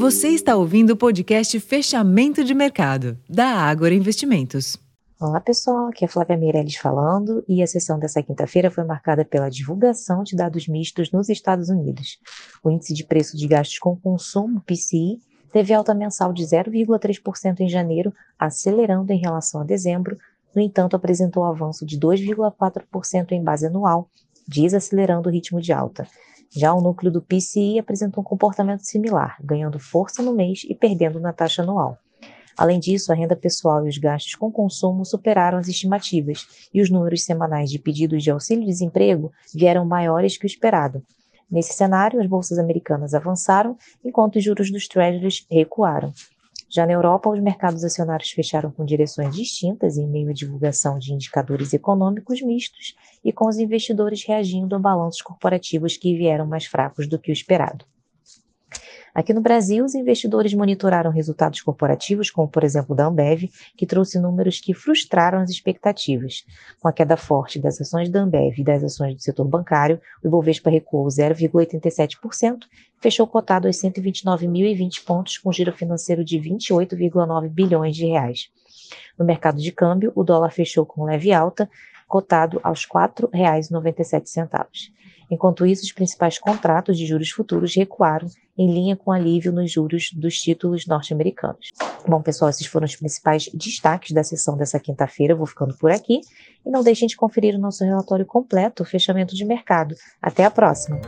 Você está ouvindo o podcast Fechamento de Mercado, da Ágora Investimentos. Olá pessoal, aqui é Flávia Meirelles falando e a sessão dessa quinta-feira foi marcada pela divulgação de dados mistos nos Estados Unidos. O índice de preço de gastos com consumo, PCI, teve alta mensal de 0,3% em janeiro, acelerando em relação a dezembro, no entanto apresentou avanço de 2,4% em base anual, desacelerando o ritmo de alta. Já o núcleo do PCI apresentou um comportamento similar, ganhando força no mês e perdendo na taxa anual. Além disso, a renda pessoal e os gastos com consumo superaram as estimativas e os números semanais de pedidos de auxílio-desemprego vieram maiores que o esperado. Nesse cenário, as bolsas americanas avançaram, enquanto os juros dos treasuries recuaram. Já na Europa, os mercados acionários fecharam com direções distintas em meio à divulgação de indicadores econômicos mistos e com os investidores reagindo a balanços corporativos que vieram mais fracos do que o esperado. Aqui no Brasil, os investidores monitoraram resultados corporativos, como por exemplo da Ambev, que trouxe números que frustraram as expectativas. Com a queda forte das ações da Ambev e das ações do setor bancário, o Ibovespa recuou 0,87%, fechou cotado aos 129.020 pontos, com giro financeiro de 28,9 bilhões de reais. No mercado de câmbio, o dólar fechou com leve alta, cotado aos R$ 4,97. Enquanto isso, os principais contratos de juros futuros recuaram, em linha com alívio nos juros dos títulos norte-americanos. Bom, pessoal, esses foram os principais destaques da sessão dessa quinta-feira. Vou ficando por aqui. E não deixem de conferir o nosso relatório completo, fechamento de mercado. Até a próxima!